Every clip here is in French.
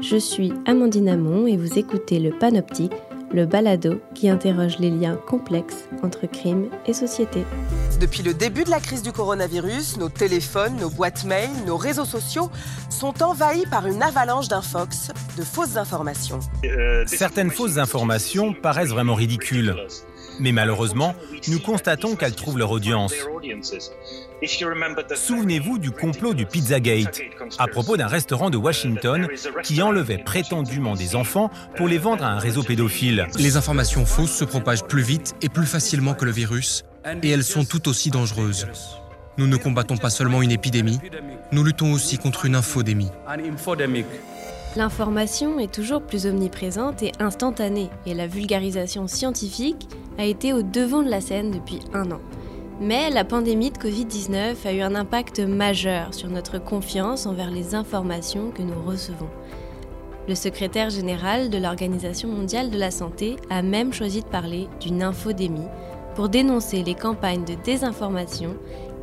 je suis Amandine Amon et vous écoutez le Panoptique, le balado qui interroge les liens complexes entre crime et société. Depuis le début de la crise du coronavirus, nos téléphones, nos boîtes mail, nos réseaux sociaux sont envahis par une avalanche d'infox, de fausses informations. Certaines fausses informations paraissent vraiment ridicules. Mais malheureusement, nous constatons qu'elles trouvent leur audience. Souvenez-vous du complot du Pizzagate, à propos d'un restaurant de Washington qui enlevait prétendument des enfants pour les vendre à un réseau pédophile. Les informations fausses se propagent plus vite et plus facilement que le virus, et elles sont tout aussi dangereuses. Nous ne combattons pas seulement une épidémie, nous luttons aussi contre une infodémie. L'information est toujours plus omniprésente et instantanée, et la vulgarisation scientifique a été au devant de la scène depuis un an. Mais la pandémie de Covid-19 a eu un impact majeur sur notre confiance envers les informations que nous recevons. Le secrétaire général de l'Organisation mondiale de la santé a même choisi de parler d'une infodémie pour dénoncer les campagnes de désinformation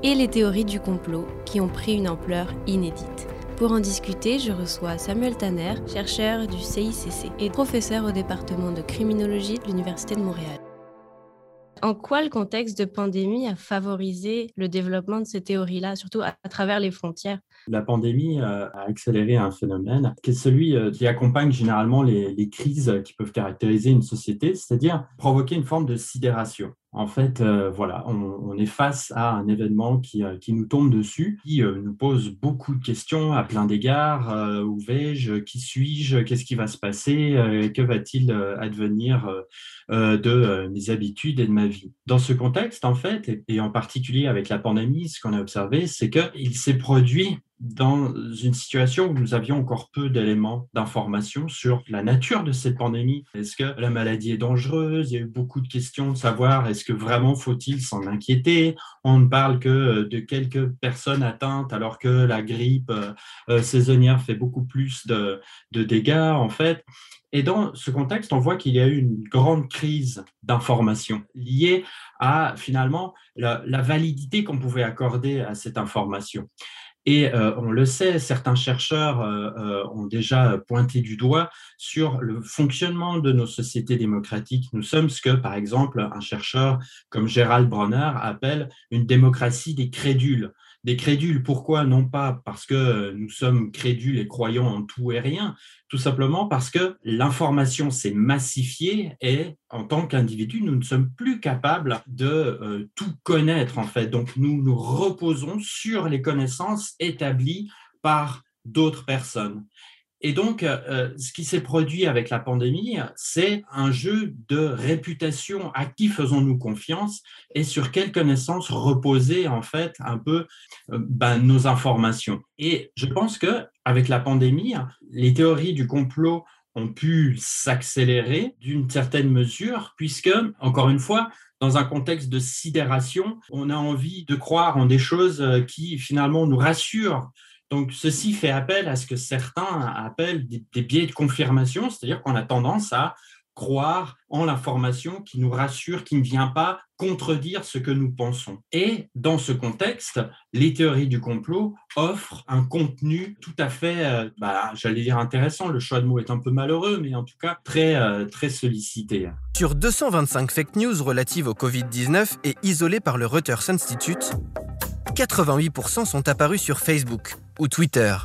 et les théories du complot qui ont pris une ampleur inédite. Pour en discuter, je reçois Samuel Tanner, chercheur du CICC et professeur au département de criminologie de l'Université de Montréal. En quoi le contexte de pandémie a favorisé le développement de ces théories-là, surtout à, travers les frontières? La pandémie euh, a accéléré un phénomène qui est celui euh, qui accompagne généralement les, crises qui peuvent caractériser une société, c'est-à-dire provoquer une forme de sidération. En fait, euh, voilà, on, est face à un événement qui, qui nous tombe dessus, qui nous pose beaucoup de questions à plein d'égards. où vais-je Qui suis-je Qu'est-ce qui va se passer Que va-t-il advenir de mes habitudes et de ma vie Dans ce contexte, en fait, et en particulier avec la pandémie, ce qu'on a observé, c'est qu'il s'est produit dans une situation où nous avions encore peu d'éléments d'information sur la nature de cette pandémie. Est-ce que la maladie est dangereuse? Il y a eu beaucoup de questions de savoir est-ce que vraiment faut-il s'en inquiéter? On ne parle que euh, de quelques personnes atteintes alors que la grippe euh, euh, saisonnière fait beaucoup plus de, dégâts en fait. Et dans ce contexte, on voit qu'il y a eu une grande crise d'information liée à finalement la validité qu'on pouvait accorder à cette information. Et euh, on le sait, certains chercheurs euh, euh, ont déjà pointé du doigt sur le fonctionnement de nos sociétés démocratiques. Nous sommes ce que, par exemple, un chercheur comme Gérald Bronner appelle une démocratie des crédules. Des crédules, pourquoi Non pas parce que nous sommes crédules et croyons en tout et rien, tout simplement parce que l'information s'est massifiée et en tant qu'individu, nous ne sommes plus capables de euh, tout connaître en fait. Donc nous nous reposons sur les connaissances établies par d'autres personnes. Et donc, euh, ce qui s'est produit avec la pandémie, c'est un jeu de réputation. À qui faisons-nous confiance et sur quelles connaissances reposer en fait un peu euh, ben, nos informations. Et je pense que avec la pandémie, les théories du complot ont pu s'accélérer d'une certaine mesure, puisque, encore une fois, dans un contexte de sidération, on a envie de croire en des choses euh, qui finalement nous rassurent donc, ceci fait appel à ce que certains appellent des, biais de confirmation, c'est-à-dire qu'on a tendance à croire en l'information qui nous rassure, qui ne vient pas contredire ce que nous pensons. Et dans ce contexte, les théories du complot offrent un contenu tout à fait, euh, bah, j'allais dire intéressant, le choix de mots est un peu malheureux, mais en tout cas très, euh, très sollicité. Sur 225 fake news relatives au Covid-19 et isolées par le Reuters Institute, 88% sont apparus sur Facebook ou Twitter.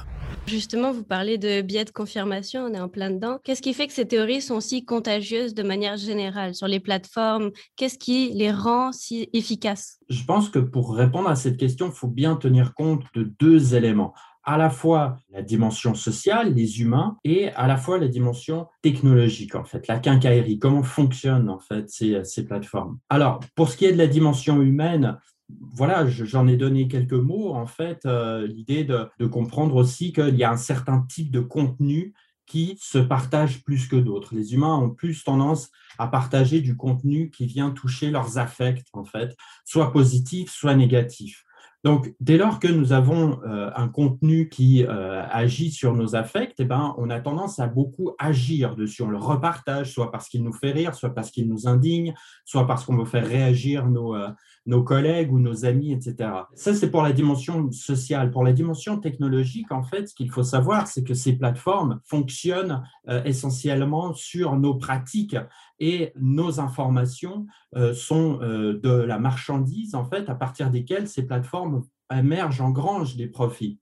Justement, vous parlez de biais de confirmation, on est en plein dedans. Qu'est-ce qui fait que ces théories sont si contagieuses de manière générale sur les plateformes? Qu'est-ce qui les rend si efficaces? Je pense que pour répondre à cette question, il faut bien tenir compte de deux éléments à la fois la dimension sociale, les humains, et à la fois la dimension technologique, en fait, la quincaillerie, comment fonctionnent, en fait, ces, ces plateformes? Alors, pour ce qui est de la dimension humaine, voilà, j'en ai donné quelques mots. En fait, euh, l'idée de, comprendre aussi qu'il y a un certain type de contenu qui se partage plus que d'autres. Les humains ont plus tendance à partager du contenu qui vient toucher leurs affects, en fait, soit positifs, soit négatifs. Donc, dès lors que nous avons euh, un contenu qui euh, agit sur nos affects, eh ben, on a tendance à beaucoup agir dessus. On le repartage, soit parce qu'il nous fait rire, soit parce qu'il nous indigne, soit parce qu'on veut faire réagir nos, nos collègues ou nos amis, etc. Ça, c'est pour la dimension sociale. Pour la dimension technologique, en fait, ce qu'il faut savoir, c'est que ces plateformes fonctionnent essentiellement sur nos pratiques et nos informations sont de la marchandise, en fait, à partir desquelles ces plateformes émerge, engrange des profits.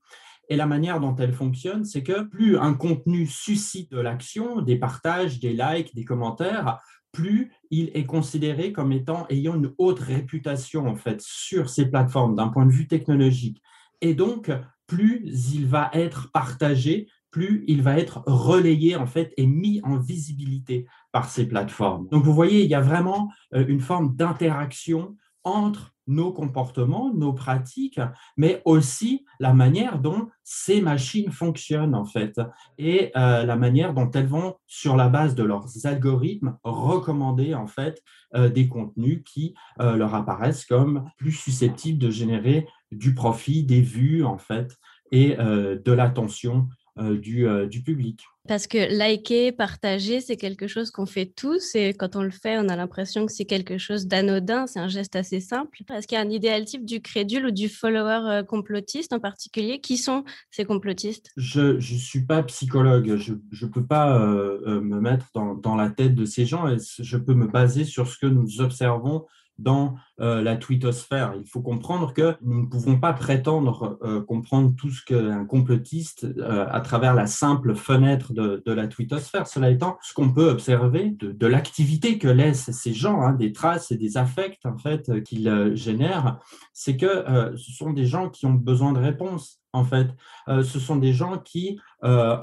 Et la manière dont elle fonctionne, c'est que plus un contenu suscite de l'action, des partages, des likes, des commentaires, plus il est considéré comme étant ayant une haute réputation en fait sur ces plateformes d'un point de vue technologique. Et donc, plus il va être partagé, plus il va être relayé en fait et mis en visibilité par ces plateformes. Donc vous voyez, il y a vraiment euh, une forme d'interaction entre nos comportements, nos pratiques, mais aussi la manière dont ces machines fonctionnent en fait et euh, la manière dont elles vont, sur la base de leurs algorithmes, recommander en fait euh, des contenus qui euh, leur apparaissent comme plus susceptibles de générer du profit, des vues en fait et de l'attention du, du public. Parce que liker, partager, c'est quelque chose qu'on fait tous et quand on le fait, on a l'impression que c'est quelque chose d'anodin, c'est un geste assez simple. Est-ce qu'il y a un idéal type du crédule ou du follower euh, complotiste en particulier? Qui sont ces complotistes? Je ne suis pas psychologue, je ne peux pas euh, euh, me mettre dans, dans, la tête de ces gens et je peux me baser sur ce que nous observons dans euh, la twittosphère. Il faut comprendre que nous ne pouvons pas prétendre euh, comprendre tout ce qu'un complotiste euh, à travers la simple fenêtre de, la twittosphère. Cela étant, ce qu'on peut observer de, l'activité que laissent ces gens, hein, des traces et des affects en fait qu'ils génèrent, c'est que ce sont des gens qui ont besoin de réponses en fait. ce sont des gens qui,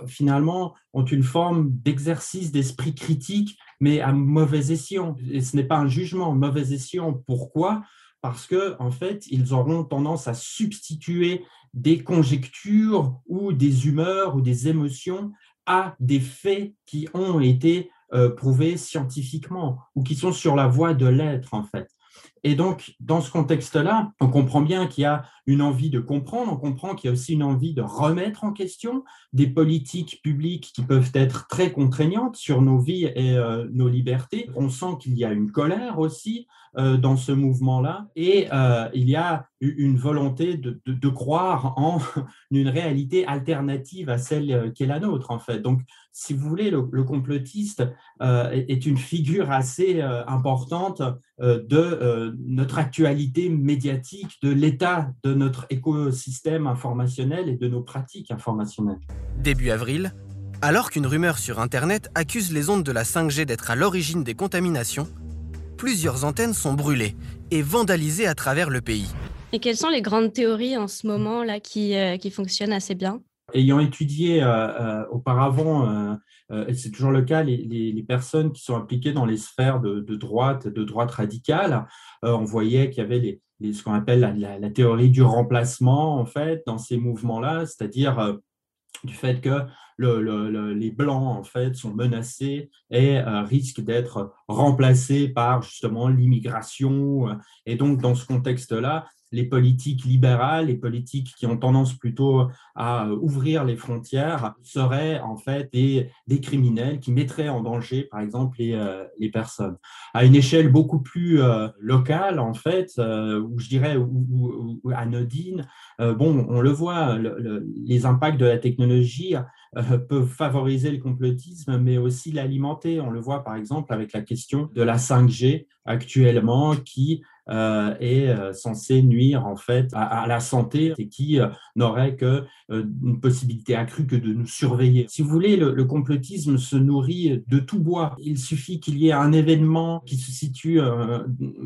finalement, ont une forme d'exercice d'esprit critique mais à mauvais escient. Et ce n'est pas un jugement, mauvais escient. Pourquoi? Parce que en fait, ils auront tendance à substituer des conjectures ou des humeurs ou des émotions à des faits qui ont été euh, prouvés scientifiquement ou qui sont sur la voie de l'être en fait. Et donc, dans ce contexte-là, on comprend bien qu'il y a une envie de comprendre, on comprend qu'il y a aussi une envie de remettre en question des politiques publiques qui peuvent être très contraignantes sur nos vies et euh, nos libertés. On sent qu'il y a une colère aussi euh, dans ce mouvement-là et euh, il y a une volonté de, de, croire en une réalité alternative à celle qui est la nôtre, en fait. Donc, si vous voulez, le, complotiste est une figure assez importante de notre actualité médiatique, de l'état de notre écosystème informationnel et de nos pratiques informationnelles. Début avril, alors qu'une rumeur sur Internet accuse les ondes de la 5G d'être à l'origine des contaminations, plusieurs antennes sont brûlées et vandalisées à travers le pays. Et quelles sont les grandes théories en ce moment là qui, euh, qui fonctionnent assez bien? Ayant étudié euh, euh, auparavant, et c'est toujours le cas, les, personnes qui sont impliquées dans les sphères de, droite, de droite radicale, on voyait qu'il y avait les, ce qu'on appelle la, théorie du remplacement, en fait, dans ces mouvements-là, c'est-à-dire euh, du fait que les blancs en fait sont menacés et euh, risquent d'être remplacés par justement l'immigration et donc dans ce contexte-là les politiques libérales, les politiques qui ont tendance plutôt à ouvrir les frontières, seraient en fait des, des criminels qui mettraient en danger, par exemple, les, euh, les personnes. À une échelle beaucoup plus euh, locale, en fait, euh, ou je dirais ou, anodine, bon, on le voit, les impacts de la technologie peuvent favoriser le complotisme, mais aussi l'alimenter. On le voit, par exemple, avec la question de la 5G actuellement, qui euh, est euh, censé nuire en fait à, la santé et qui euh, n'aurait que une possibilité accrue que de nous surveiller. Si vous voulez, le, complotisme se nourrit de tout bois. Il suffit qu'il y ait un événement qui se situe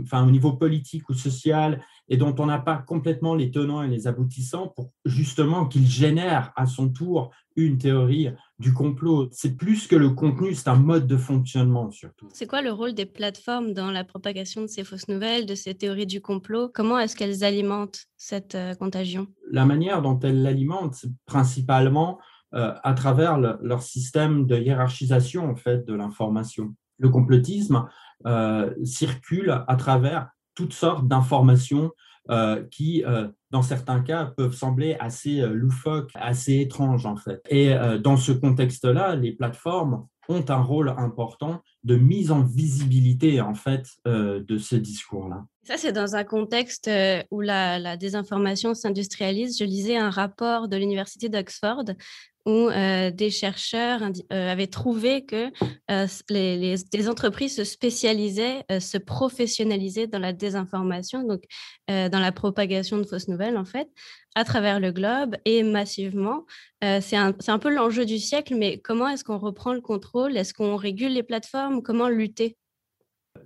enfin, au niveau politique ou social et dont on n'a pas complètement les tenants et les aboutissants pour justement qu'il génère à son tour une théorie du complot. C'est plus que le contenu, c'est un mode de fonctionnement surtout. C'est quoi le rôle des plateformes dans la propagation de ces fausses nouvelles, de ces théories du complot? Comment est-ce qu'elles alimentent cette euh, contagion? La manière dont elles l'alimentent, c'est principalement euh, à travers leur système de hiérarchisation en fait de l'information. Le complotisme euh, circule à travers toutes sortes d'informations qui, dans certains cas, peuvent sembler assez loufoques, assez étranges en fait. Et dans ce contexte-là, les plateformes ont un rôle important de mise en visibilité en fait de ce discours-là. Ça, c'est dans un contexte où la désinformation s'industrialise. Je lisais un rapport de l'Université d'Oxford où des chercheurs avaient trouvé que les, entreprises se spécialisaient, se professionnalisaient dans la désinformation, donc dans la propagation de fausses nouvelles, en fait, à travers le globe et massivement. c'est un, peu l'enjeu du siècle, mais comment est-ce qu'on reprend le contrôle? Est-ce qu'on régule les plateformes? Comment lutter?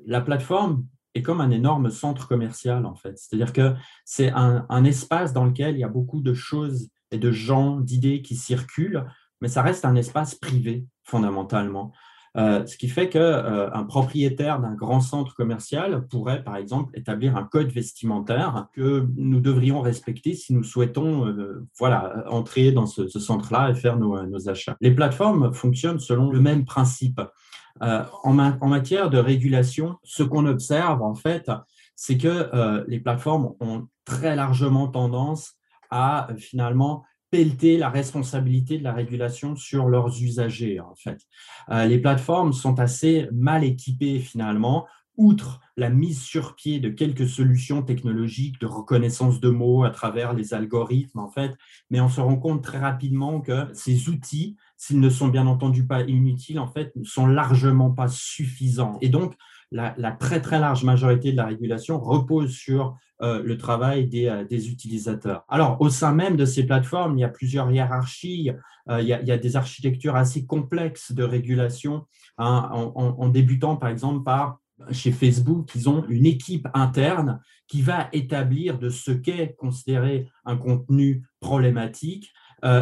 La plateforme est comme un énorme centre commercial, en fait. C'est-à-dire que c'est un espace dans lequel il y a beaucoup de choses et de gens, d'idées qui circulent, mais ça reste un espace privé fondamentalement. Euh, ce qui fait qu'un euh, propriétaire d'un grand centre commercial pourrait, par exemple, établir un code vestimentaire que nous devrions respecter si nous souhaitons euh, voilà, entrer dans ce, centre-là et faire nos, achats. Les plateformes fonctionnent selon le même principe. En, matière de régulation, ce qu'on observe, en fait, c'est que les plateformes ont très largement tendance à euh, finalement pelleter la responsabilité de la régulation sur leurs usagers, en fait. Euh, les plateformes sont assez mal équipées, finalement, outre la mise sur pied de quelques solutions technologiques de reconnaissance de mots à travers les algorithmes, en fait, mais on se rend compte très rapidement que ces outils, s'ils ne sont bien entendu pas inutiles, en fait, ne sont largement pas suffisants. Et donc, la, très très large majorité de la régulation repose sur euh, le travail euh, des, utilisateurs. Alors, au sein même de ces plateformes, il y a plusieurs hiérarchies, euh, il, y a, des architectures assez complexes de régulation, hein, en, débutant par exemple par chez Facebook, ils ont une équipe interne qui va établir de ce qu'est considéré un contenu problématique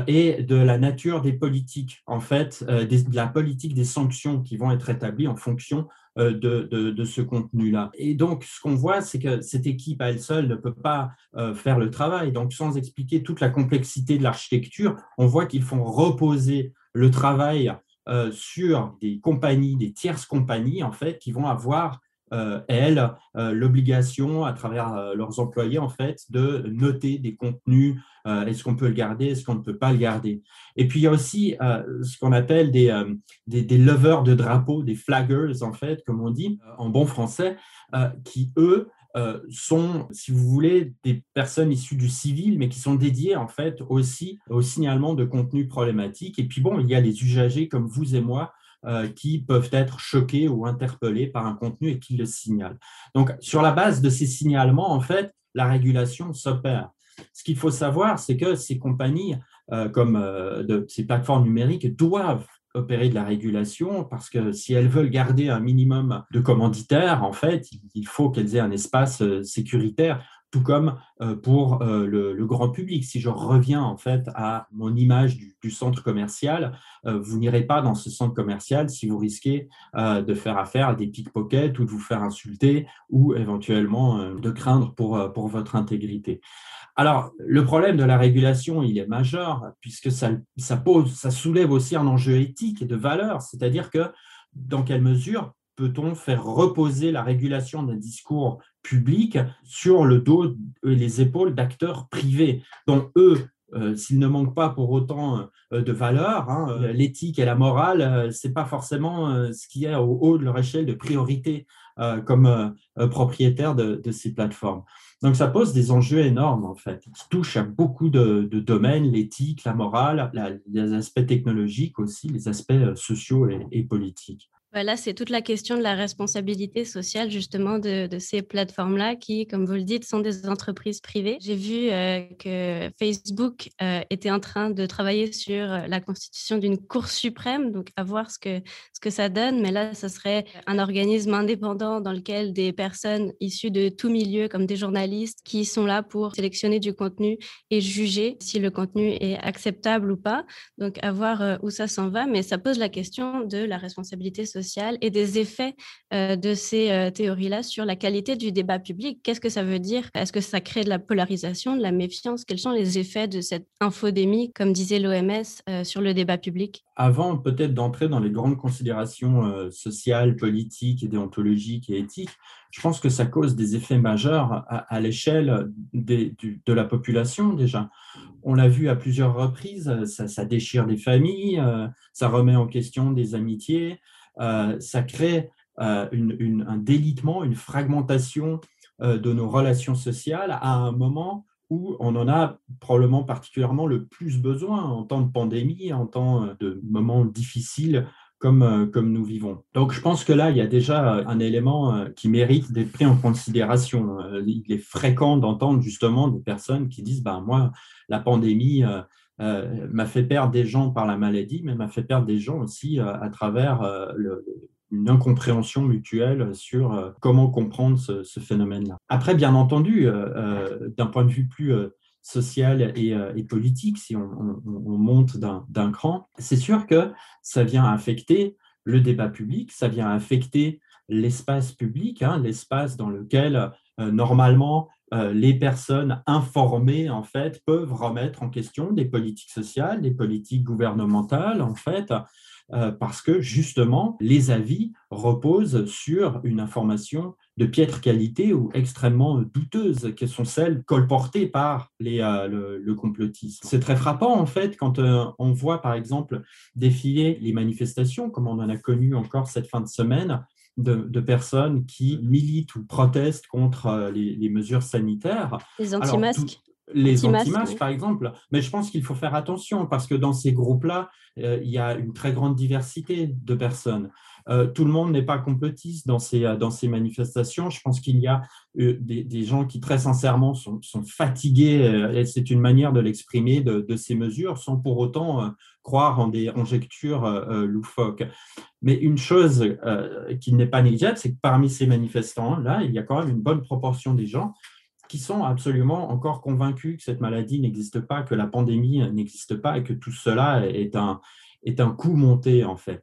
et de la nature des politiques, en fait, de la politique des sanctions qui vont être établies en fonction euh, de, ce contenu-là. Et donc, ce qu'on voit, c'est que cette équipe à elle seule ne peut pas euh, faire le travail. Donc, sans expliquer toute la complexité de l'architecture, on voit qu'ils font reposer le travail euh, sur des compagnies, des tierces compagnies, en fait, qui vont avoir euh, elles, euh, l'obligation, à travers euh, leurs employés, en fait, de noter des contenus. Est-ce qu'on peut le garder Est-ce qu'on ne peut pas le garder Et puis, il y a aussi ce qu'on appelle des, des, lovers de drapeaux, des flaggers, en fait, comme on dit en bon français, qui, eux, sont, si vous voulez, des personnes issues du civil, mais qui sont dédiées en fait aussi au signalement de contenus problématiques. Et puis bon, il y a les usagers comme vous et moi euh, qui peuvent être choqués ou interpellés par un contenu et qui le signalent. Donc, sur la base de ces signalements, en fait, la régulation s'opère. Ce qu'il faut savoir, c'est que ces compagnies, euh, comme euh, ces plateformes numériques, doivent opérer de la régulation parce que si elles veulent garder un minimum de commanditaires, en fait, il faut qu'elles aient un espace sécuritaire tout comme euh, pour euh, le, grand public. Si je reviens en fait à mon image du, centre commercial, euh, vous n'irez pas dans ce centre commercial si vous risquez de faire affaire à des pickpockets ou de vous faire insulter ou éventuellement de craindre pour, pour votre intégrité. Alors, le problème de la régulation, il est majeur puisque ça, pose, ça soulève aussi un enjeu éthique et de valeur, c'est-à-dire que dans quelle mesure peut-on faire reposer la régulation d'un discours public sur le dos et les épaules d'acteurs privés, dont eux, euh, s'ils ne manquent pas pour autant euh, de valeur, hein, euh, l'éthique et la morale, ce n'est pas forcément ce qui est au haut de leur échelle de priorité comme propriétaire de, ces plateformes. Donc ça pose des enjeux énormes en fait, qui touchent à beaucoup de, domaines, l'éthique, la morale, les aspects technologiques aussi, les aspects sociaux et politiques. Là, c'est toute la question de la responsabilité sociale justement de, ces plateformes-là qui, comme vous le dites, sont des entreprises privées. J'ai vu euh, que Facebook euh, était en train de travailler sur euh, la constitution d'une Cour suprême, donc à voir ce que, ce que ça donne. Mais là, ce serait un organisme indépendant dans lequel des personnes issues de tout milieu, comme des journalistes, qui sont là pour sélectionner du contenu et juger si le contenu est acceptable ou pas. Donc à voir où ça s'en va. Mais ça pose la question de la responsabilité sociale et des effets de ces théories-là sur la qualité du débat public. Qu'est-ce que ça veut dire? Est-ce que ça crée de la polarisation, de la méfiance? Quels sont les effets de cette infodémie, comme disait l'OMS, sur le débat public? Avant peut-être d'entrer dans les grandes considérations sociales, politiques, déontologiques et éthiques, je pense que ça cause des effets majeurs à, l'échelle de la population déjà. On l'a vu à plusieurs reprises, ça, déchire des familles, euh, ça remet en question des amitiés, euh, ça crée euh, un délitement, une fragmentation de nos relations sociales à un moment où on en a probablement particulièrement le plus besoin en temps de pandémie, en temps de moments difficiles euh, comme, nous vivons. Donc je pense que là, il y a déjà un élément euh, qui mérite d'être pris en considération. Euh, il est fréquent d'entendre justement des personnes qui disent, ben, moi, la pandémie m'a fait perdre des gens par la maladie, mais m'a fait perdre des gens aussi à travers une incompréhension mutuelle sur comment comprendre ce, phénomène-là. Après, bien entendu, d'un point de vue plus social euh, et, politique, si on, monte d'un cran, c'est sûr que ça vient affecter le débat public, ça vient affecter l'espace public, hein, l'espace dans lequel euh, normalement euh, les personnes informées en fait peuvent remettre en question des politiques sociales, des politiques gouvernementales en fait, parce que justement les avis reposent sur une information de piètre qualité ou extrêmement douteuses, qui sont celles colportées par les, euh, le, complotisme. C'est très frappant, en fait, quand euh, on voit, par exemple, défiler les manifestations, comme on en a connu encore cette fin de semaine, de, personnes qui militent ou protestent contre euh, les, mesures sanitaires. Les anti-masques les anti-masques, par exemple. Mais je pense qu'il faut faire attention parce que dans ces groupes-là, il y a une très grande diversité de personnes. Euh, tout le monde n'est pas complotiste dans ces, euh, dans ces manifestations. Je pense qu'il y a euh, des, gens qui, très sincèrement, sont, fatigués, et c'est une manière de l'exprimer, de, ces mesures, sans pour autant croire en des conjectures loufoques. Mais une chose qui n'est pas négligeable, c'est que parmi ces manifestants-là, il y a quand même une bonne proportion des gens sont absolument encore convaincus que cette maladie n'existe pas, que la pandémie n'existe pas et que tout cela est un, est un coup monté, en fait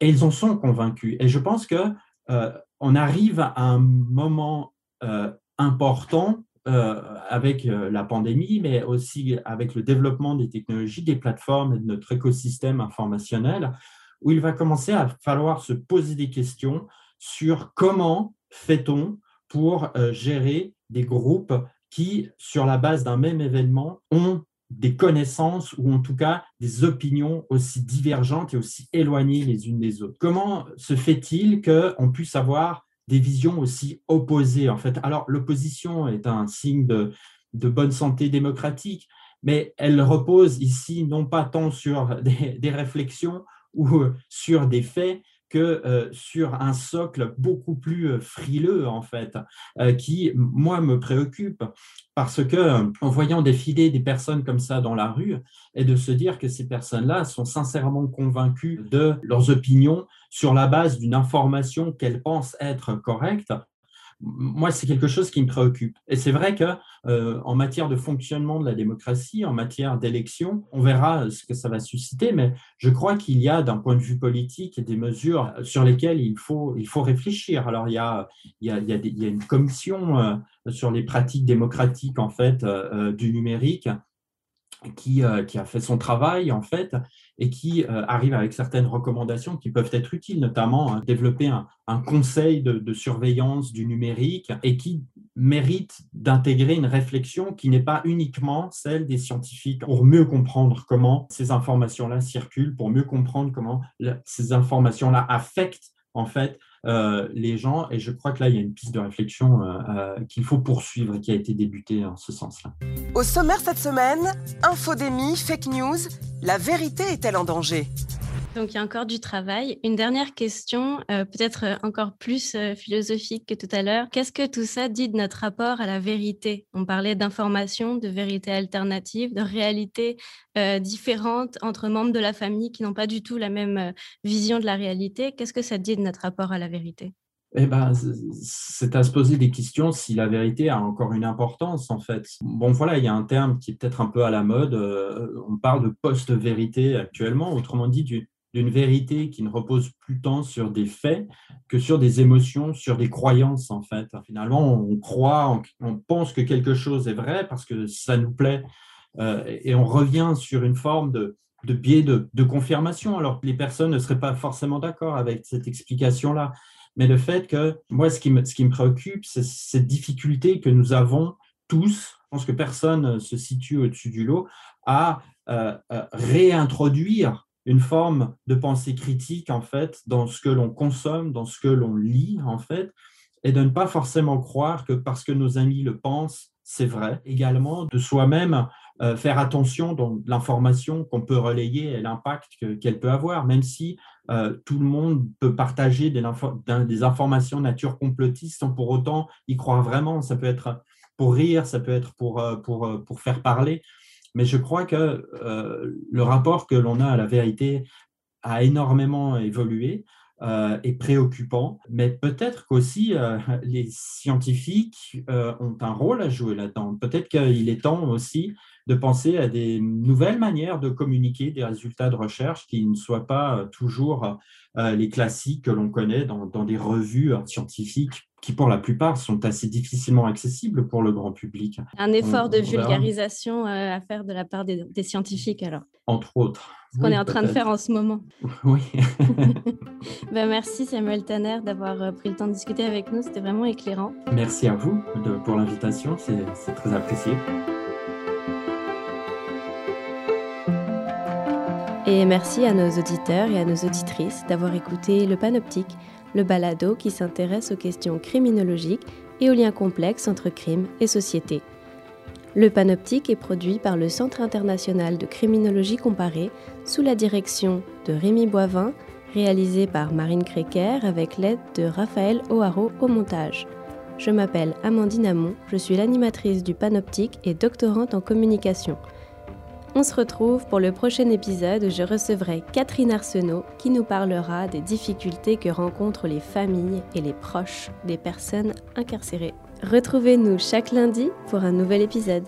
et ils en sont convaincus. Et je pense que euh, on arrive à un moment euh, important euh, avec la pandémie, mais aussi avec le développement des technologies, des plateformes et de notre écosystème informationnel, où il va commencer à falloir se poser des questions sur comment fait-on pour gérer des groupes qui, sur la base d'un même événement, ont des connaissances ou en tout cas des opinions aussi divergentes et aussi éloignées les unes des autres. Comment se fait-il qu'on puisse avoir des visions aussi opposées en fait? Alors l'opposition est un signe de, bonne santé démocratique, mais elle repose ici non pas tant sur des réflexions ou sur des faits, que euh, sur un socle beaucoup plus euh, frileux, en fait, euh, qui, moi, me préoccupe. Parce que, en voyant défiler des personnes comme ça dans la rue, et de se dire que ces personnes-là sont sincèrement convaincues de leurs opinions sur la base d'une information qu'elles pensent être correcte, moi, c'est quelque chose qui me préoccupe. Et c'est vrai que euh, en matière de fonctionnement de la démocratie, en matière d'élection, on verra ce que ça va susciter, mais je crois qu'il y a, d'un point de vue politique, des mesures sur lesquelles il faut, il faut réfléchir. Alors, il y a, il y a, il y a, une commission euh, sur les pratiques démocratiques en fait euh, du numérique qui, qui, a fait son travail en fait et qui euh, arrive avec certaines recommandations qui peuvent être utiles, notamment hein, développer un, conseil de, surveillance du numérique et qui mérite d'intégrer une réflexion qui n'est pas uniquement celle des scientifiques pour mieux comprendre comment ces informations-là circulent, pour mieux comprendre comment ces informations-là affectent en fait les gens. Et je crois que là, il y a une piste de réflexion euh, euh, qu'il faut poursuivre et qui a été débutée en ce sens-là. Au sommaire cette semaine, infodémie, fake news, la vérité est-elle en danger? Donc il y a encore du travail. Une dernière question, euh, peut-être euh, encore plus euh, philosophique que tout à l'heure. Qu'est-ce que tout ça dit de notre rapport à la vérité? On parlait d'information, de vérité alternative, de réalité différente entre membres de la famille qui n'ont pas du tout la même vision de la réalité. Qu'est-ce que ça dit de notre rapport à la vérité? Eh ben, c'est à se poser des questions si la vérité a encore une importance, en fait. Bon, voilà, il y a un terme qui est peut-être un peu à la mode. on parle de post-vérité actuellement, autrement dit, d'une vérité qui ne repose plus tant sur des faits que sur des émotions, sur des croyances en fait. Finalement, on croit, on pense que quelque chose est vrai parce que ça nous plaît euh, et on revient sur une forme de, biais de, confirmation alors que les personnes ne seraient pas forcément d'accord avec cette explication-là. Mais le fait que, moi, ce qui me, ce qui me préoccupe, c'est cette difficulté que nous avons tous, je pense que personne se situe au-dessus du lot, à euh, euh, réintroduire une forme de pensée critique en fait dans ce que l'on consomme, dans ce que l'on lit en fait, et de ne pas forcément croire que parce que nos amis le pensent, c'est vrai. Également de soi-même euh, faire attention dans l'information qu'on peut relayer et l'impact qu'elle peut avoir, même si euh, tout le monde peut partager des, des, informations nature complotiste sans pour autant y croire vraiment. Ça peut être pour rire, ça peut être pour, euh, pour, pour faire parler. Mais je crois que euh, le rapport que l'on a à la vérité a énormément évolué euh, et préoccupant, mais peut-être qu'aussi euh, les scientifiques ont un rôle à jouer là-dedans. Peut-être qu'il est temps aussi de penser à des nouvelles manières de communiquer des résultats de recherche qui ne soient pas toujours les classiques que l'on connaît dans, dans, des revues scientifiques qui pour la plupart sont assez difficilement accessibles pour le grand public. Un effort de vulgarisation euh, à faire de la part des, scientifiques alors Entre autres. Ce qu'on est en train de faire en ce moment. Oui. ben, merci Samuel Tanner d'avoir euh, pris le temps de discuter avec nous, c'était vraiment éclairant. Merci à vous de, pour l'invitation, c'est très apprécié. Et merci à nos auditeurs et à nos auditrices d'avoir écouté le Panoptique le balado qui s'intéresse aux questions criminologiques et aux liens complexes entre crime et société. Le Panoptique est produit par le Centre international de criminologie comparée sous la direction de Rémi Boivin, réalisé par Marine Créquer avec l'aide de Raphaël O'Haraud au montage. Je m'appelle Amandine Amon, je suis l'animatrice du Panoptique et doctorante en communication. On se retrouve pour le prochain épisode où je recevrai Catherine Arsenault qui nous parlera des difficultés que rencontrent les familles et les proches des personnes incarcérées. Retrouvez-nous chaque lundi pour un nouvel épisode.